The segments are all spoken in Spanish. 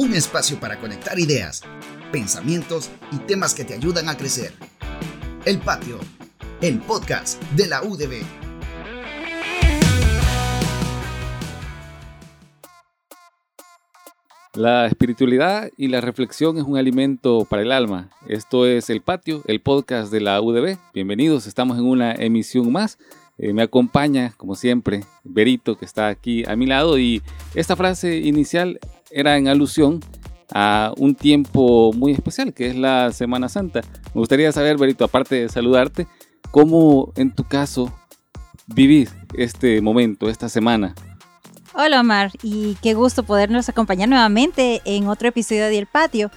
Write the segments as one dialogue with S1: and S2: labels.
S1: un espacio para conectar ideas, pensamientos y temas que te ayudan a crecer. El Patio, el podcast de la UDB.
S2: La espiritualidad y la reflexión es un alimento para el alma. Esto es El Patio, el podcast de la UDB. Bienvenidos, estamos en una emisión más. Eh, me acompaña, como siempre, Berito, que está aquí a mi lado. Y esta frase inicial era en alusión a un tiempo muy especial, que es la Semana Santa. Me gustaría saber, Berito, aparte de saludarte, cómo en tu caso vivís este momento, esta semana.
S3: Hola Omar, y qué gusto podernos acompañar nuevamente en otro episodio de El Patio.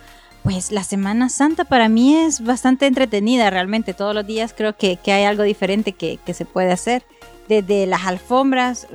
S3: Pues la Semana Santa para mí es bastante entretenida realmente. Todos los días creo que, hay algo diferente que, que se puede hacer desde las alfombras,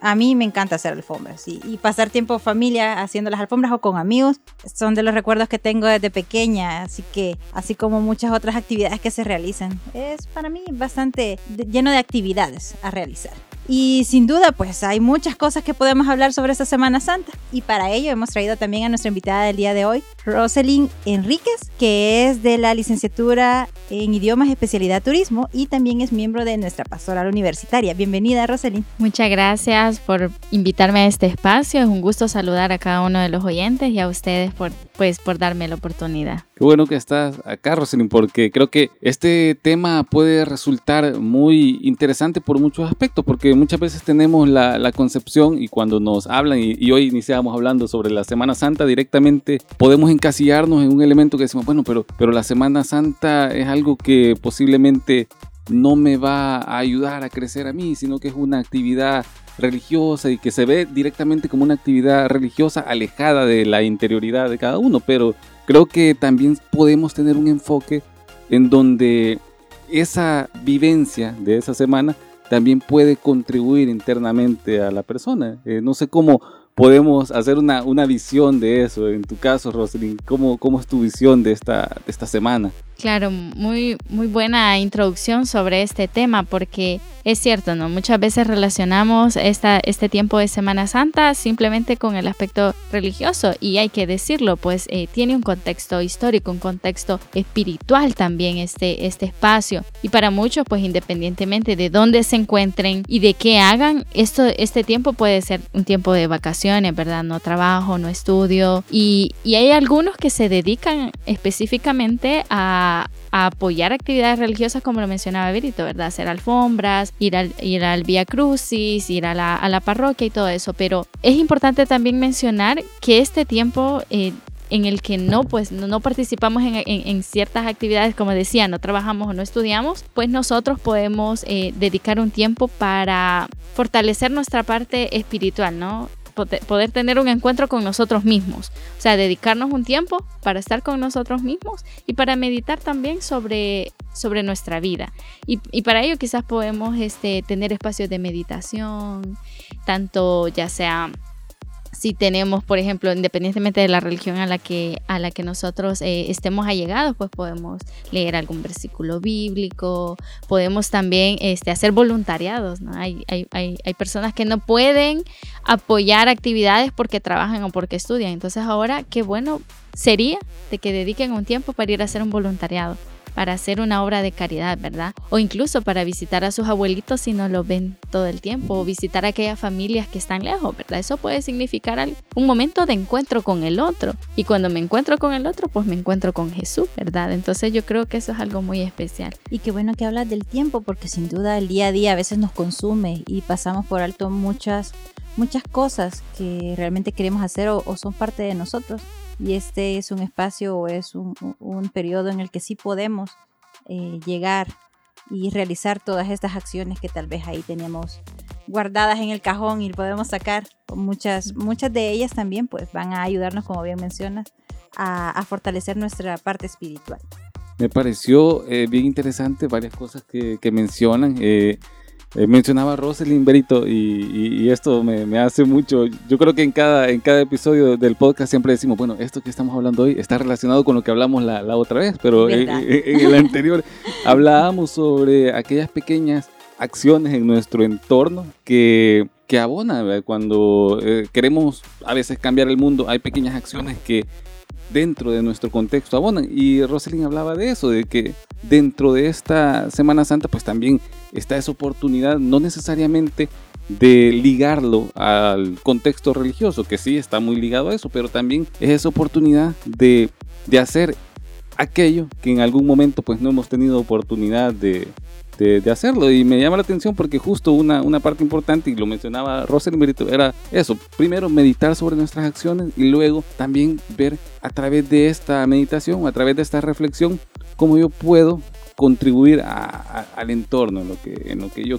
S3: a mí me encanta hacer alfombras y, pasar tiempo familia haciendo las alfombras o con amigos son de los recuerdos que tengo desde pequeña, así que así como muchas otras actividades que se realizan, es para mí bastante lleno de actividades a realizar. Y sin duda, pues hay muchas cosas que podemos hablar sobre esta Semana Santa. Y para ello hemos traído también a nuestra invitada del día de hoy, Roselyn Enríquez, que es de la licenciatura en idiomas especialidad turismo y también es miembro de nuestra pastoral universitaria. Bienvenida, Roselyn.
S4: Muchas gracias por invitarme a este espacio. Es un gusto saludar a cada uno de los oyentes y a ustedes por, pues, por darme la oportunidad.
S2: Qué bueno que estás acá, Roselyn, porque creo que este tema puede resultar muy interesante por muchos aspectos, porque muchas veces tenemos la, concepción y cuando nos hablan, y, y hoy iniciamos hablando sobre la Semana Santa, directamente podemos encasillarnos en un elemento que decimos, bueno, pero, pero la Semana Santa es algo que posiblemente no me va a ayudar a crecer a mí, sino que es una actividad religiosa y que se ve directamente como una actividad religiosa alejada de la interioridad de cada uno, pero creo que también podemos tener un enfoque en donde esa vivencia de esa semana también puede contribuir internamente a la persona. Eh, no sé cómo podemos hacer una, una, visión de eso. En tu caso, Rosalind, ¿cómo, cómo es tu visión de esta, de esta semana?
S4: Claro, muy, muy buena introducción sobre este tema porque es cierto, ¿no? Muchas veces relacionamos esta, este tiempo de Semana Santa simplemente con el aspecto religioso y hay que decirlo, pues eh, tiene un contexto histórico, un contexto espiritual también este, este espacio y para muchos, pues independientemente de dónde se encuentren y de qué hagan, esto, este tiempo puede ser un tiempo de vacaciones, ¿verdad? No trabajo, no estudio y, y hay algunos que se dedican específicamente a apoyar actividades religiosas como lo mencionaba Berito, ¿verdad? Hacer alfombras, ir al, ir al Vía Crucis, ir a la, a la parroquia y todo eso. Pero es importante también mencionar que este tiempo... Eh, en el que no, pues, no, participamos en, en, ciertas actividades, como decía, no trabajamos o no estudiamos, pues nosotros podemos eh, dedicar un tiempo para fortalecer nuestra parte espiritual, ¿no? Poder tener un encuentro con nosotros mismos. O sea, dedicarnos un tiempo para estar con nosotros mismos y para meditar también sobre, sobre nuestra vida. Y, para ello quizás podemos este, tener espacios de meditación, tanto ya sea si tenemos, por ejemplo, independientemente de la religión a la que, a la que nosotros eh, estemos allegados, pues podemos leer algún versículo bíblico, podemos también este, hacer voluntariados. ¿no? Hay, hay, hay, hay, personas que no pueden apoyar actividades porque trabajan o porque estudian. Entonces ahora, qué bueno sería de que dediquen un tiempo para ir a hacer un voluntariado para hacer una obra de caridad, ¿verdad? O incluso para visitar a sus abuelitos si no lo ven todo el tiempo, o visitar a aquellas familias que están lejos, ¿verdad? Eso puede significar un momento de encuentro con el otro. Y cuando me encuentro con el otro, pues me encuentro con Jesús, ¿verdad? Entonces yo creo que eso es algo muy especial.
S3: Y qué bueno que hablas del tiempo, porque sin duda el día a día a veces nos consume y pasamos por alto muchas muchas cosas que realmente queremos hacer o, son parte de nosotros y este es un espacio o es un, periodo en el que sí podemos eh, llegar y realizar todas estas acciones que tal vez ahí tenemos guardadas en el cajón y podemos sacar. Muchas muchas de ellas también pues van a ayudarnos como bien mencionas a, fortalecer nuestra parte espiritual.
S2: Me pareció eh, bien interesante varias cosas que, mencionan eh, eh, mencionaba Rosalind Berito y, esto me, hace mucho. Yo creo que en cada, en cada episodio del podcast siempre decimos, bueno, esto que estamos hablando hoy está relacionado con lo que hablamos la, otra vez, pero en, el anterior hablábamos sobre aquellas pequeñas acciones en nuestro entorno que, que abona, cuando eh, queremos a veces cambiar el mundo, hay pequeñas acciones que dentro de nuestro contexto abonan. Y Rosalind hablaba de eso, de que dentro de esta Semana Santa pues también está esa oportunidad, no necesariamente de ligarlo al contexto religioso, que sí está muy ligado a eso, pero también es esa oportunidad de, de hacer aquello que en algún momento pues no hemos tenido oportunidad de, de, hacerlo. Y me llama la atención porque justo una, una parte importante, y lo mencionaba Rosalind era eso. Primero, meditar sobre nuestras acciones y luego también ver a través de esta meditación, a través de esta reflexión, cómo yo puedo contribuir al entorno, en lo, que, en lo que yo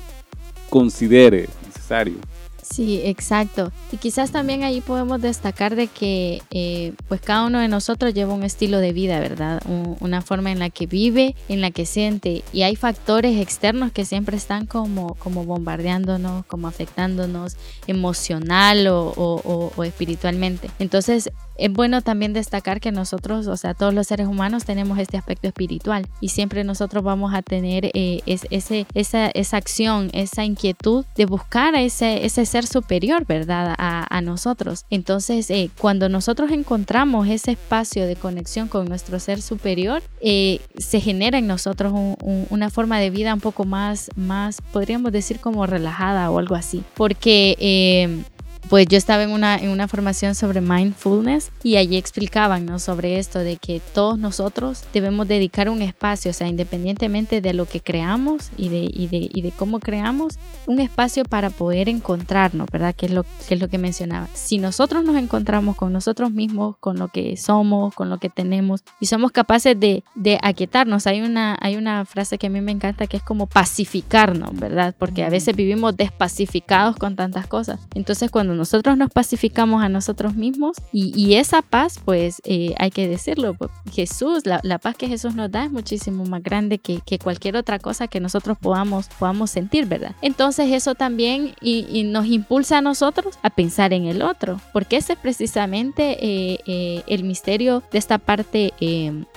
S2: considere necesario.
S4: Sí, exacto. Y quizás también ahí podemos destacar de que eh, pues cada uno de nosotros lleva un estilo de vida, ¿verdad? una forma en la que vive, en la que siente. Y hay factores externos que siempre están como, como bombardeándonos, como afectándonos emocional o espiritualmente. Entonces es bueno también destacar que nosotros, o sea, todos los seres humanos tenemos este aspecto espiritual y siempre nosotros vamos a tener eh, ese, esa, esa, acción, esa inquietud de buscar ese, ese ser superior, ¿verdad? A, nosotros. Entonces, eh, cuando nosotros encontramos ese espacio de conexión con nuestro ser superior, eh, se genera en nosotros una forma de vida un poco más, más, podríamos decir como relajada o algo así. Porque pues yo estaba en una, en una formación sobre mindfulness y allí explicaban ¿no? sobre esto de que todos nosotros debemos dedicar un espacio, o sea, independientemente de lo que creamos y de, y de, y de cómo creamos, un espacio para poder encontrarnos, ¿verdad? Que es, lo, que es lo que mencionaba. Si nosotros nos encontramos con nosotros mismos, con lo que somos, con lo que tenemos y somos capaces de, de aquietarnos, hay una, hay una frase que a mí me encanta que es como pacificarnos, ¿verdad? Porque a veces vivimos despacificados con tantas cosas. Entonces cuando nosotros nos pacificamos a nosotros mismos y, esa paz, pues eh, hay que decirlo, pues, Jesús, la, paz que Jesús nos da es muchísimo más grande que, cualquier otra cosa que nosotros podamos, podamos sentir, ¿verdad? Entonces eso también y, nos impulsa a nosotros a pensar en el otro, porque ese es precisamente eh, eh, el misterio de esta parte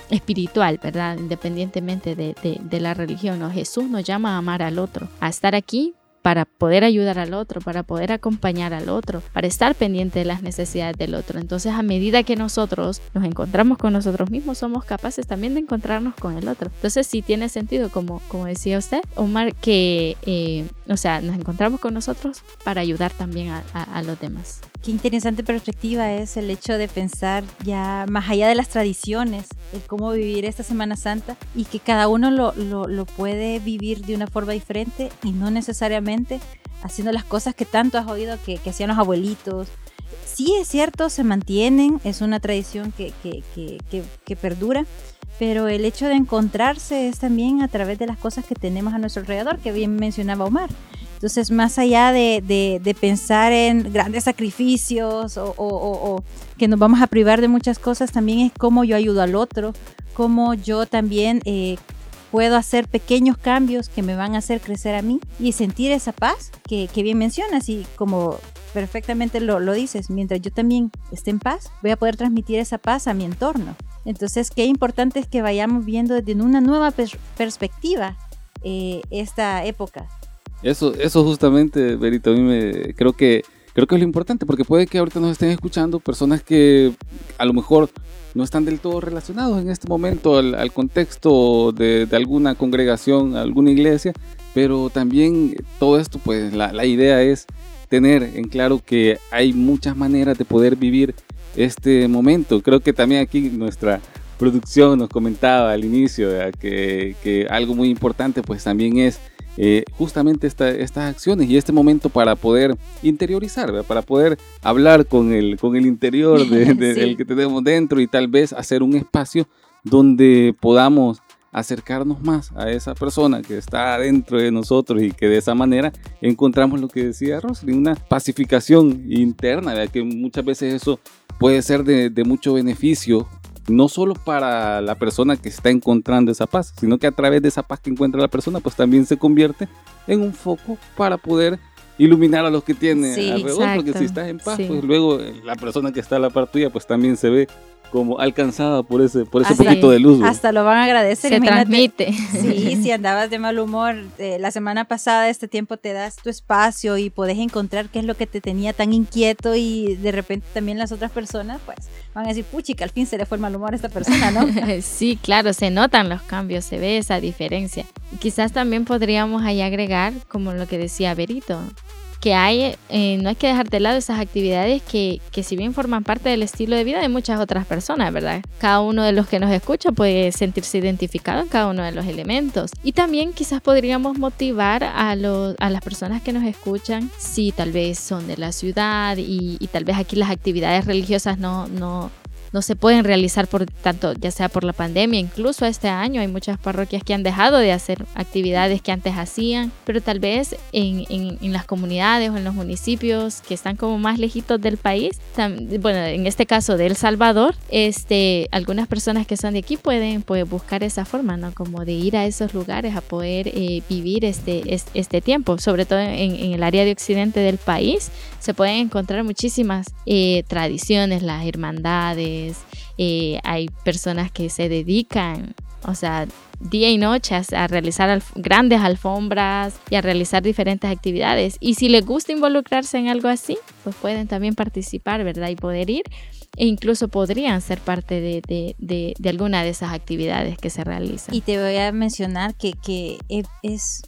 S4: espiritual, ¿verdad? Independientemente de, de la religión, ¿no? Jesús nos llama a amar al otro, a estar aquí para poder ayudar al otro, para poder acompañar al otro, para estar pendiente de las necesidades del otro. Entonces, a medida que nosotros nos encontramos con nosotros mismos, somos capaces también de encontrarnos con el otro. Entonces, sí tiene sentido, como, como decía usted, Omar, que, eh, o sea, nos encontramos con nosotros para ayudar también a los demás.
S3: Qué interesante perspectiva es el hecho de pensar ya más allá de las tradiciones, el cómo vivir esta Semana Santa y que cada uno lo, lo, puede vivir de una forma diferente y no necesariamente haciendo las cosas que tanto has oído que, que hacían los abuelitos. Sí es cierto, se mantienen, es una tradición que, que, que perdura, pero el hecho de encontrarse es también a través de las cosas que tenemos a nuestro alrededor, que bien mencionaba Omar. Entonces, más allá de, pensar en grandes sacrificios o, que nos vamos a privar de muchas cosas, también es cómo yo ayudo al otro, cómo yo también eh, puedo hacer pequeños cambios que me van a hacer crecer a mí y sentir esa paz que, bien mencionas y como perfectamente lo, dices, mientras yo también esté en paz, voy a poder transmitir esa paz a mi entorno. Entonces, qué importante es que vayamos viendo desde una nueva perspectiva eh, esta época
S2: eso, eso justamente, Berito, a mí me creo que creo que es lo importante, porque puede que ahorita nos estén escuchando personas que a lo mejor no están del todo relacionados en este momento al, contexto de, alguna congregación, alguna iglesia, pero también todo esto, pues la, la idea es tener en claro que hay muchas maneras de poder vivir este momento. Creo que también aquí nuestra producción nos comentaba al inicio que, que algo muy importante pues también es eh, justamente estas acciones y este momento para poder interiorizar, para poder hablar con el, con el interior de, del que tenemos dentro y tal vez hacer un espacio donde podamos acercarnos más a esa persona que está dentro de nosotros y que de esa manera encontramos lo que decía Rosly, una pacificación interna, que muchas veces eso puede ser de, de mucho beneficio no solo para la persona que está encontrando esa paz, sino que a través de esa paz que encuentra la persona, pues también se convierte en un foco para poder iluminar a los que tiene alrededor, porque si estás en paz, pues luego la persona que está a la par tuya, pues también se ve como alcanzada por ese, por ese poquito de luz.
S3: Hasta lo van a agradecer.
S4: Se transmite.
S3: Sí, si andabas de mal humor, eh, la semana pasada, este tiempo te das tu espacio y podés encontrar qué es lo que te tenía tan inquieto y de repente también las otras personas, pues, van a decir, puchica, al fin se le fue el mal humor a esta persona, ¿no?
S4: sí, claro, se notan los cambios, se ve esa diferencia. Quizás también podríamos ahí agregar, como lo que decía Berito, que hay, eh, no hay que dejar de lado esas actividades que, que si bien forman parte del estilo de vida de muchas otras personas, ¿verdad? Cada uno de los que nos escucha puede sentirse identificado en cada uno de los elementos. Y también quizás podríamos motivar a, los, a las personas que nos escuchan, si tal vez son de la ciudad y, y tal vez aquí las actividades religiosas no, no, no se pueden realizar por tanto, ya sea por la pandemia, incluso este año hay muchas parroquias que han dejado de hacer actividades que antes hacían, pero tal vez en, en, las comunidades o en los municipios que están como más lejitos del país, bueno, en este caso de El Salvador, este, algunas personas que son de aquí pueden buscar esa forma, ¿no? Como de ir a esos lugares a poder eh, vivir este, este, tiempo, sobre todo en, en, el área de occidente del país, se pueden encontrar muchísimas eh, tradiciones, las hermandades, eh, hay personas que se dedican, o sea, día y noche a, realizar grandes alfombras y a realizar diferentes actividades. Y si les gusta involucrarse en algo así, pues pueden también participar, ¿verdad? Y poder ir e incluso podrían ser parte de, alguna de esas actividades que se realizan.
S3: Y te voy a mencionar que, que e, es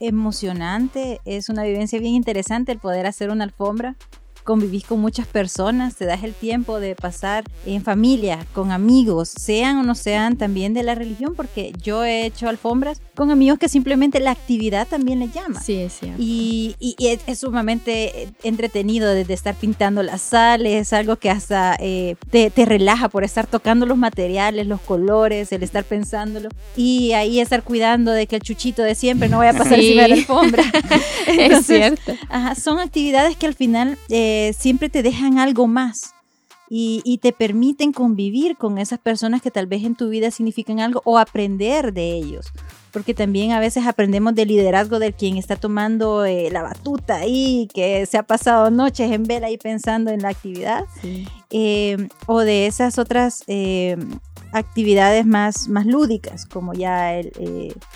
S3: emocionante, es una vivencia bien interesante el poder hacer una alfombra convivís con muchas personas, te das el tiempo de pasar en familia, con amigos, sean o no sean también de la religión, porque yo he hecho alfombras con amigos que simplemente la actividad también le llama.
S4: Sí, es cierto.
S3: Y, es, sumamente entretenido desde estar pintando las sales, algo que hasta eh, te, relaja por estar tocando los materiales, los colores, el estar pensándolo y ahí estar cuidando de que el chuchito de siempre no vaya a pasar encima de la alfombra.
S4: es cierto.
S3: son actividades que al final... Eh, siempre te dejan algo más. Y, te permiten convivir con esas personas que tal vez en tu vida significan algo o aprender de ellos. Porque también a veces aprendemos del liderazgo de quien está tomando eh, la batuta ahí, que se ha pasado noches en vela ahí pensando en la actividad. Eh, o de esas otras eh, actividades más, más lúdicas, como ya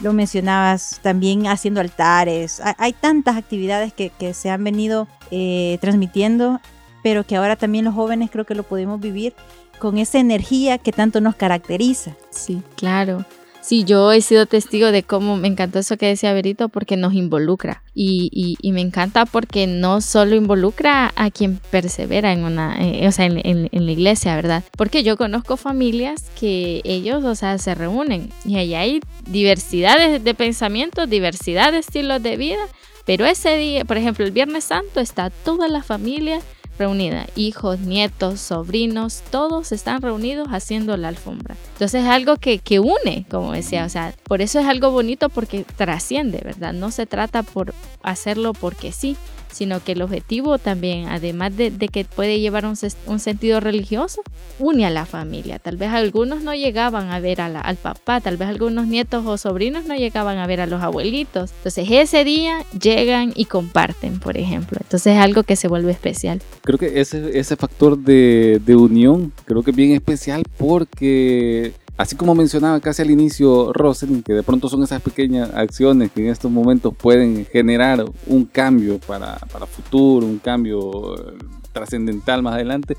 S3: lo mencionabas, también haciendo altares. Hay, tantas actividades que, que, se han venido eh, transmitiendo, pero que ahora también los jóvenes creo que lo podemos vivir con esa energía que tanto nos caracteriza.
S4: Sí, claro. Sí, yo he sido testigo de cómo me encantó eso que decía Berito porque nos involucra y, y, me encanta porque no solo involucra a quien persevera en una, eh, o sea, en, en, la iglesia, ¿verdad? Porque yo conozco familias que ellos, o sea, se reúnen y ahí hay diversidades de pensamientos, diversidad de estilos de vida, pero ese día, por ejemplo, el Viernes Santo está toda la familia reunida, hijos, nietos, sobrinos, todos están reunidos haciendo la alfombra. Entonces es algo que, que une, como decía, o sea, por eso es algo bonito porque trasciende, ¿verdad? No se trata por hacerlo porque sí, sino que el objetivo también, además de, que puede llevar un, sentido religioso, une a la familia. Tal vez algunos no llegaban a ver al papá, tal vez algunos nietos o sobrinos no llegaban a ver a los abuelitos. Entonces ese día llegan y comparten, por ejemplo. Entonces es algo que se vuelve especial.
S2: Creo que ese, ese factor de, de unión, creo que es bien especial porque Así como mencionaba casi al inicio Rosalind, que de pronto son esas pequeñas acciones que en estos momentos pueden generar un cambio para, para futuro, un cambio eh, trascendental más adelante.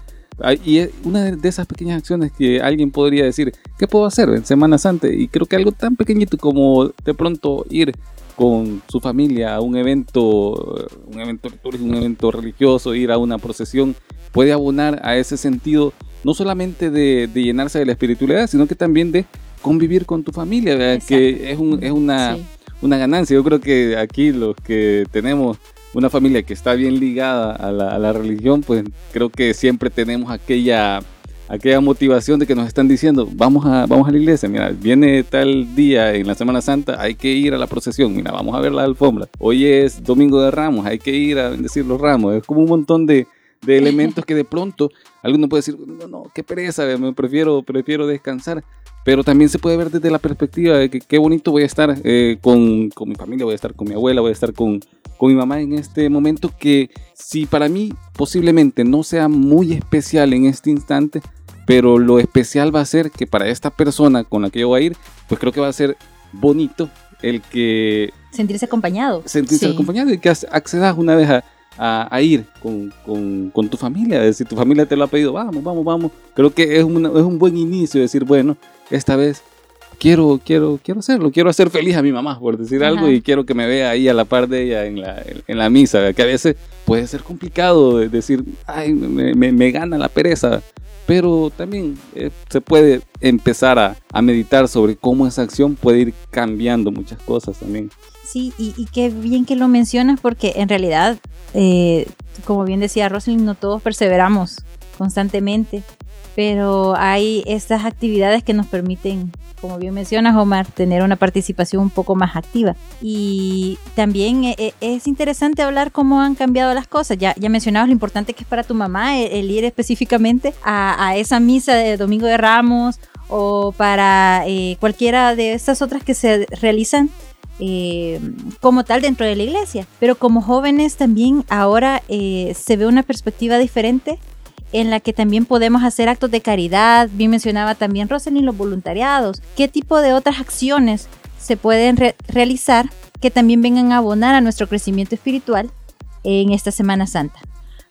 S2: Y una de esas pequeñas acciones que alguien podría decir, ¿qué puedo hacer en Semana Santa? Y creo que algo tan pequeñito como de pronto ir con su familia a un evento, eh, un evento un evento religioso, ir a una procesión, puede abonar a ese sentido no solamente de, llenarse de la espiritualidad, sino que también de convivir con tu familia, que es, es una, una ganancia. Yo creo que aquí los que tenemos una familia que está bien ligada a la, a la religión, pues creo que siempre tenemos aquella aquella motivación de que nos están diciendo, vamos a, vamos a la iglesia, mira, viene tal día en la Semana Santa, hay que ir a la procesión, mira, vamos a ver la alfombra. Hoy es Domingo de Ramos, hay que ir a bendecir los ramos. Es como un montón de, de elementos que de pronto alguno puede decir, no, no, qué pereza, me prefiero, prefiero descansar. Pero también se puede ver desde la perspectiva de que qué bonito voy a estar eh, con, con, mi familia, voy a estar con mi abuela, voy a estar con, con mi mamá en este momento que si para mí posiblemente no sea muy especial en este instante, pero lo especial va a ser que para esta persona con la que yo voy a ir, pues creo que va a ser bonito el que...
S3: Sentirse acompañado.
S2: Sentirse acompañado y que accedas una vez a, a, ir con, con, con, tu familia. Si tu familia te lo ha pedido, vamos, vamos, vamos. Creo que es, una, es un buen inicio decir, bueno, esta vez quiero, quiero, quiero hacerlo, quiero hacer feliz a mi mamá, por decir algo, y quiero que me vea ahí a la par de ella en la, en la misa, que a veces puede ser complicado decir, ay, me, me, gana la pereza, pero también eh, se puede empezar a, a, meditar sobre cómo esa acción puede ir cambiando muchas cosas también.
S3: Sí, y, y qué bien que lo mencionas porque en realidad, eh, como bien decía Rosalind, no todos perseveramos constantemente, pero hay estas actividades que nos permiten como bien mencionas, Omar, tener una participación un poco más activa. Y también eh, eh, es interesante hablar cómo han cambiado las cosas. Ya, ya mencionabas lo importante que es para tu mamá el, ir específicamente a, esa misa de Domingo de Ramos o para eh, cualquiera de estas otras que se realizan como tal dentro de la iglesia. Pero como jóvenes también ahora se ve una perspectiva diferente en la que también podemos hacer actos de caridad. Bien mencionaba también Rosalind los voluntariados. ¿Qué tipo de otras acciones se pueden realizar que también vengan a abonar a nuestro crecimiento espiritual en esta Semana Santa?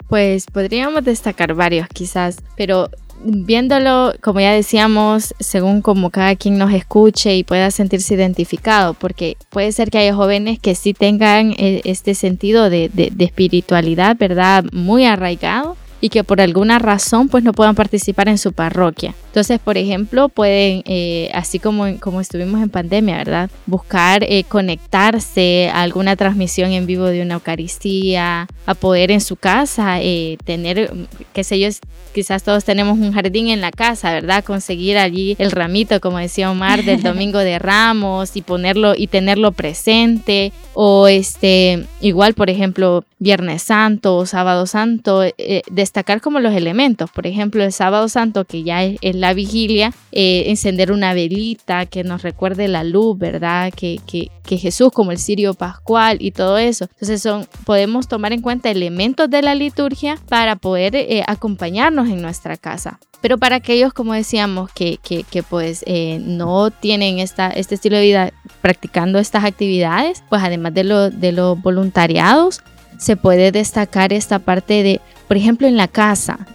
S4: Pues podríamos destacar varios quizás, pero viéndolo, como ya decíamos, según como cada quien nos escuche y pueda sentirse identificado, porque puede ser que haya jóvenes que sí tengan eh, este sentido de, de espiritualidad, ¿verdad? Muy arraigado y que por alguna razón pues no puedan participar en su parroquia. Entonces, por ejemplo, pueden, eh, así como, como estuvimos en pandemia, ¿verdad? Buscar eh, conectarse a alguna transmisión en vivo de una Eucaristía, a poder en su casa eh, tener, qué sé yo, quizás todos tenemos un jardín en la casa, ¿verdad? Conseguir allí el ramito, como decía Omar, del Domingo de Ramos y ponerlo y tenerlo presente. O este, igual, por ejemplo, Viernes Santo o Sábado Santo, destacar como los elementos. Por ejemplo, el Sábado Santo, que ya es la vigilia, eh, encender una velita que nos recuerde la luz, ¿verdad? Que, que, Jesús como el cirio pascual y todo eso. Entonces son, podemos tomar en cuenta elementos de la liturgia para poder eh, acompañarnos en nuestra casa. Pero para aquellos, como decíamos, que, que, que pues eh, no tienen esta, este estilo de vida practicando estas actividades, pues además de, lo, de los voluntariados, se puede destacar esta parte de, por ejemplo, en la casa,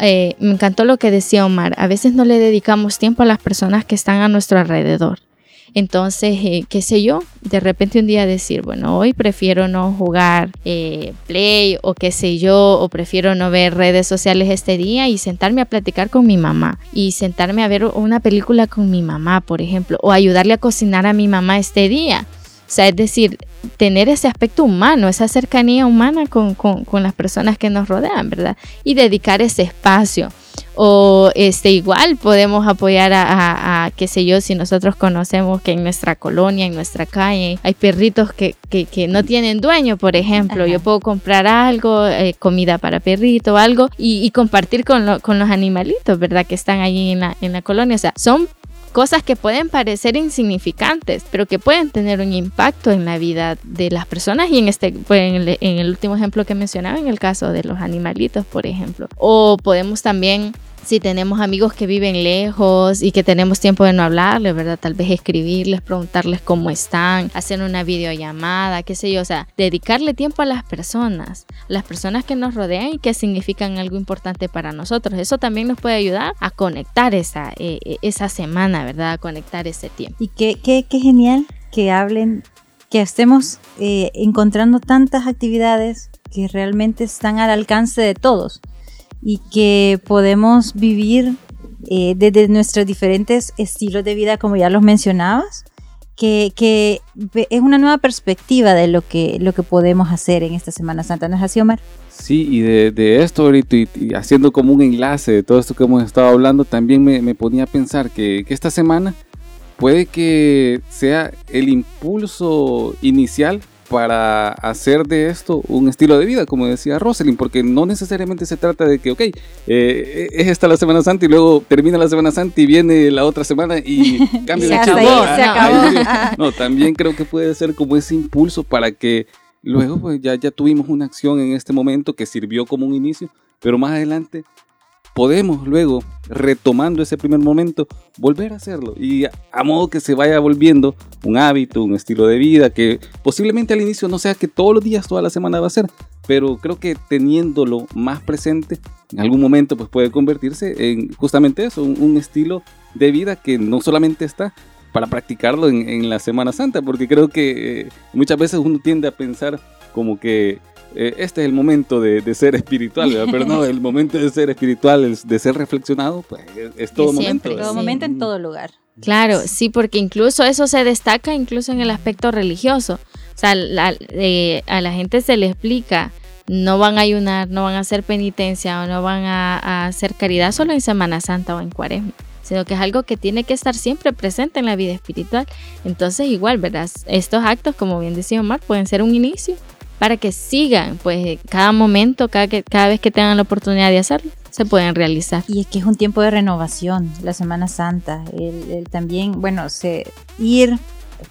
S4: eh, me encantó lo que decía Omar, a veces no le dedicamos tiempo a las personas que están a nuestro alrededor. Entonces, eh, qué sé yo, de repente un día decir, bueno, hoy prefiero no jugar eh, play o qué sé yo, o prefiero no ver redes sociales este día y sentarme a platicar con mi mamá y sentarme a ver una película con mi mamá, por ejemplo, o ayudarle a cocinar a mi mamá este día. O sea, es decir, tener ese aspecto humano, esa cercanía humana con, con, las personas que nos rodean, ¿verdad? Y dedicar ese espacio. O este, igual podemos apoyar a, qué sé yo, si nosotros conocemos que en nuestra colonia, en nuestra calle, hay perritos que, que, no tienen dueño, por ejemplo. Yo puedo comprar algo, eh, comida para perrito, algo, y, y compartir con, con, los animalitos, ¿verdad? Que están allí en la, en la colonia. O sea, son cosas que pueden parecer insignificantes, pero que pueden tener un impacto en la vida de las personas y en este pues, en, el, en el último ejemplo que mencionaba, en el caso de los animalitos, por ejemplo. O podemos también si tenemos amigos que viven lejos y que tenemos tiempo de no hablarles, ¿verdad? Tal vez escribirles, preguntarles cómo están, hacer una videollamada, qué sé yo, o sea, dedicarle tiempo a las personas, las personas que nos rodean y que significan algo importante para nosotros. Eso también nos puede ayudar a conectar esa, eh, eh, esa semana, ¿verdad? A conectar ese tiempo.
S3: Y qué, qué, qué genial que hablen, que estemos eh, encontrando tantas actividades que realmente están al alcance de todos y que podemos vivir eh, desde nuestros diferentes estilos de vida, como ya los mencionabas, que, que, es una nueva perspectiva de lo que, lo que podemos hacer en esta Semana Santa. ¿No es así, Omar?
S2: Sí, y de, de esto ahorita, y, haciendo como un enlace de todo esto que hemos estado hablando, también me, me ponía a pensar que, que esta semana puede que sea el impulso inicial para hacer de esto un estilo de vida, como decía Rosalind, porque no necesariamente se trata de que, ok, eh, es esta la Semana Santa y luego termina la Semana Santa y viene la otra semana y cambia de chavo. No, también creo que puede ser como ese impulso para que luego pues ya, ya tuvimos una acción en este momento que sirvió como un inicio, pero más adelante podemos luego retomando ese primer momento, volver a hacerlo. Y a, modo que se vaya volviendo un hábito, un estilo de vida que posiblemente al inicio no sea que todos los días, toda la semana va a ser, pero creo que teniéndolo más presente, en algún momento pues puede convertirse en justamente eso, un, estilo de vida que no solamente está para practicarlo en, la Semana Santa, porque creo que eh, muchas veces uno tiende a pensar como que eh, este es el momento de, ser espiritual, pero no, el momento de ser espiritual, de ser reflexionado, pues es, todo momento.
S3: Todo momento en todo lugar.
S4: Claro, sí, porque incluso eso se destaca incluso en el aspecto religioso. O sea, eh, a la gente se le explica, no van a ayunar, no van a hacer penitencia o no van a, a hacer caridad solo en Semana Santa o en Cuaresma sino que es algo que tiene que estar siempre presente en la vida espiritual. Entonces, igual, ¿verdad? Estos actos, como bien decía Omar, pueden ser un inicio para que sigan, pues cada momento, cada, cada vez que tengan la oportunidad de hacerlo, se pueden realizar.
S3: Y es que es un tiempo de renovación, la Semana Santa, el, también, bueno, se, ir,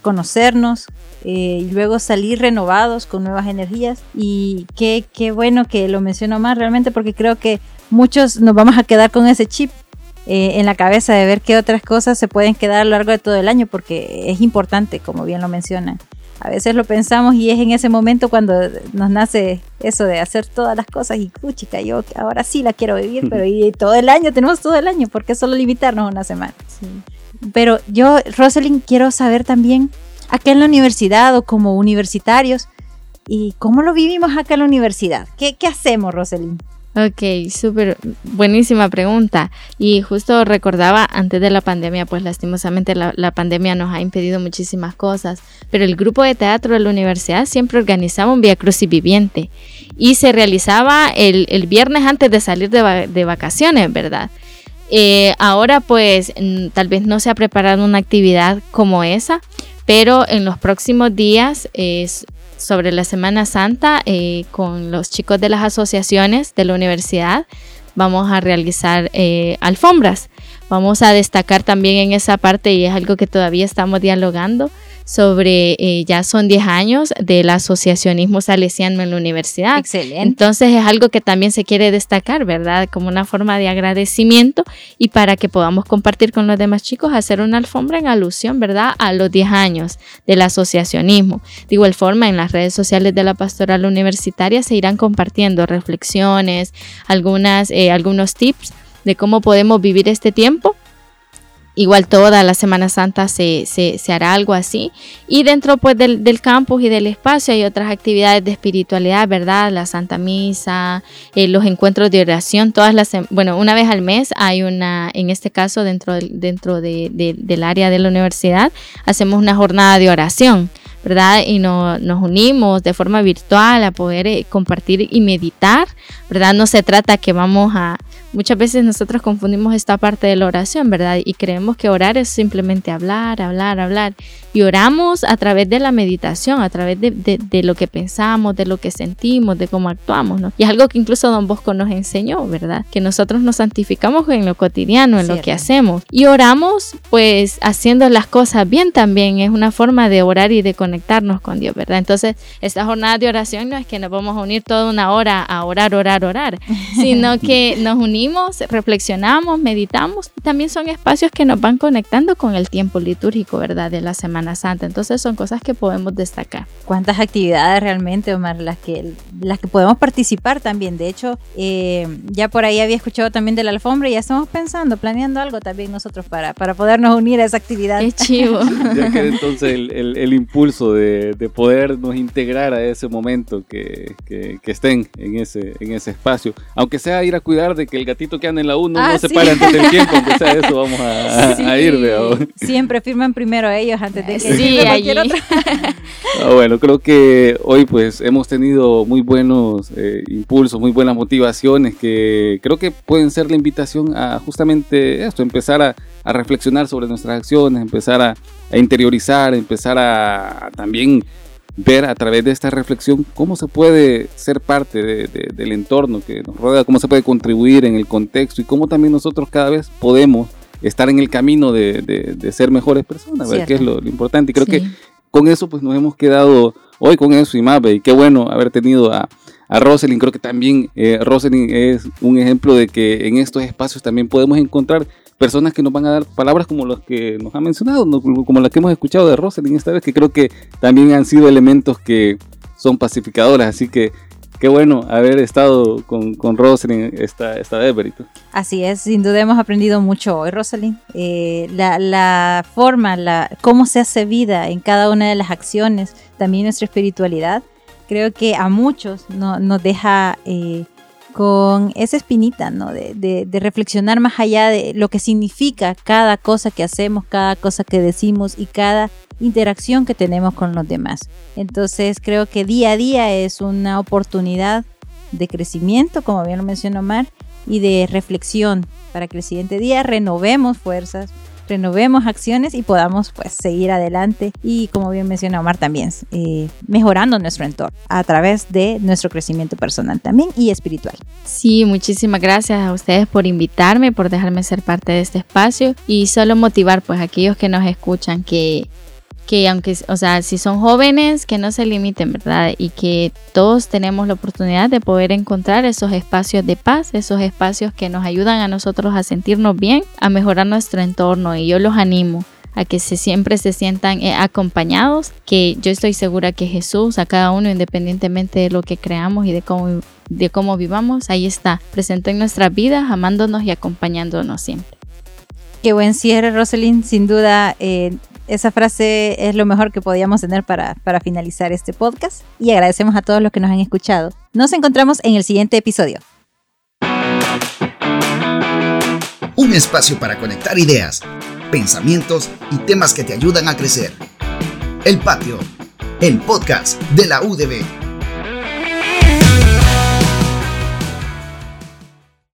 S3: conocernos eh, y luego salir renovados con nuevas energías. Y qué, bueno que lo menciono más realmente porque creo que muchos nos vamos a quedar con ese chip eh, en la cabeza de ver qué otras cosas se pueden quedar a lo largo de todo el año porque es importante, como bien lo mencionan. A veces lo pensamos y es en ese momento cuando nos nace eso de hacer todas las cosas y puchica, yo ahora sí la quiero vivir, pero y todo el año, tenemos todo el año, ¿por qué solo limitarnos una semana? Pero yo, Rosalind, quiero saber también, acá en la universidad o como universitarios, ¿y cómo lo vivimos acá en la universidad? ¿Qué, qué hacemos, Rosalind?
S4: Ok, súper buenísima pregunta. Y justo recordaba antes de la pandemia, pues lastimosamente la, pandemia nos ha impedido muchísimas cosas, pero el grupo de teatro de la universidad siempre organizaba un Via Crucis viviente y se realizaba el, viernes antes de salir de, vacaciones, ¿verdad? Eh, ahora pues tal vez no se ha preparado una actividad como esa, pero en los próximos días es sobre la Semana Santa eh, con los chicos de las asociaciones de la universidad. Vamos a realizar eh, alfombras. Vamos a destacar también en esa parte, y es algo que todavía estamos dialogando, sobre, eh, ya son 10 años del asociacionismo salesiano en la universidad.
S3: Excelente.
S4: Entonces es algo que también se quiere destacar, ¿verdad? Como una forma de agradecimiento y para que podamos compartir con los demás chicos, hacer una alfombra en alusión, ¿verdad? A los 10 años del asociacionismo. De igual forma, en las redes sociales de la pastoral universitaria se irán compartiendo reflexiones, algunas, eh, algunos tips de cómo podemos vivir este tiempo Igual toda la Semana Santa se, se, hará algo así. Y dentro pues del, campus y del espacio hay otras actividades de espiritualidad, ¿verdad? La Santa Misa, eh, los encuentros de oración, todas las, bueno, una vez al mes hay una, en este caso dentro, dentro del área de la universidad, hacemos una jornada de oración. ¿verdad? Y nos unimos de forma virtual a poder eh, compartir y meditar, ¿verdad? No se trata que vamos a, Muchas veces nosotros confundimos esta parte de la oración, ¿verdad? Y creemos que orar es simplemente hablar, hablar, hablar. Y oramos a través de la meditación, a través de, lo que pensamos, de lo que sentimos, de cómo actuamos, ¿no? Y es algo que incluso Don Bosco nos enseñó, ¿verdad? Que nosotros nos santificamos en lo cotidiano, en lo que hacemos. Y oramos, pues, haciendo las cosas bien también. Es una forma de orar y de conectarnos con Dios, ¿verdad? Entonces, esta jornada de oración no es que nos vamos a unir toda una hora a orar, orar, orar, sino que nos unimos reflexionamos, meditamos. También son espacios que nos van conectando con el tiempo litúrgico, ¿verdad? De la Semana Santa. Entonces son cosas que podemos destacar.
S3: ¿Cuántas actividades realmente, Omar, las que, las que podemos participar también? De hecho, eh, ya por ahí había escuchado también de la alfombra y ya estamos pensando, planeando algo también nosotros para, para podernos unir a esa actividad.
S4: Qué chivo.
S2: ya que entonces el, el, impulso de, de, podernos integrar a ese momento que, que, que, estén en ese, en ese espacio. Aunque sea ir a cuidar de que el gatito que anda en la 1 no ah, se para antes del tiempo, aunque sea eso, vamos a, ir. De
S3: Siempre firman primero ellos antes de que
S4: sí, cualquier otro.
S2: Ah, bueno, creo que hoy pues hemos tenido muy buenos eh, impulsos, muy buenas motivaciones que creo que pueden ser la invitación a justamente esto, empezar a, reflexionar sobre nuestras acciones, empezar a, interiorizar, empezar a también ver a través de esta reflexión cómo se puede ser parte del entorno que nos rodea, cómo se puede contribuir en el contexto y cómo también nosotros cada vez podemos estar en el camino de, ser mejores personas, ver qué es lo, importante. Y creo que con eso pues nos hemos quedado hoy con eso y más, y qué bueno haber tenido a, a Roselyn. Creo que también eh, Roselyn es un ejemplo de que en estos espacios también podemos encontrar personas que nos van a dar palabras como las que nos ha mencionado, como las que hemos escuchado de Roselyn esta vez, que creo que también han sido elementos que son pacificadoras. Así que qué bueno haber estado con, con Rosalind esta, esta vez, Berito.
S3: Así es, sin duda hemos aprendido mucho hoy, Rosalind. Eh, la, la, forma, la, cómo se hace vida en cada una de las acciones, también nuestra espiritualidad, creo que a muchos no, nos deja eh, con esa espinita, ¿no? De, de, de, reflexionar más allá de lo que significa cada cosa que hacemos, cada cosa que decimos y cada interacción que tenemos con los demás. Entonces creo que día a día es una oportunidad de crecimiento, como bien lo mencionó Omar, y de reflexión para que el siguiente día renovemos fuerzas, renovemos acciones y podamos pues seguir adelante y como bien mencionó Omar también eh, mejorando nuestro entorno a través de nuestro crecimiento personal también y espiritual.
S4: Sí, muchísimas gracias a ustedes por invitarme, por dejarme ser parte de este espacio y solo motivar pues a aquellos que nos escuchan que que aunque, o sea, si son jóvenes, que no se limiten, ¿verdad? Y que todos tenemos la oportunidad de poder encontrar esos espacios de paz, esos espacios que nos ayudan a nosotros a sentirnos bien, a mejorar nuestro entorno. Y yo los animo a que se, siempre se sientan eh, acompañados, que yo estoy segura que Jesús, a cada uno, independientemente de lo que creamos y de cómo, de cómo vivamos, ahí está, presente en nuestras vidas, amándonos y acompañándonos siempre.
S3: Qué buen cierre, Rosalind. Sin duda, eh, esa frase es lo mejor que podíamos tener para, para finalizar este podcast y agradecemos a todos los que nos han escuchado. Nos encontramos en el siguiente episodio.
S1: Un espacio para conectar ideas, pensamientos y temas que te ayudan a crecer. El Patio, el podcast de la UDB.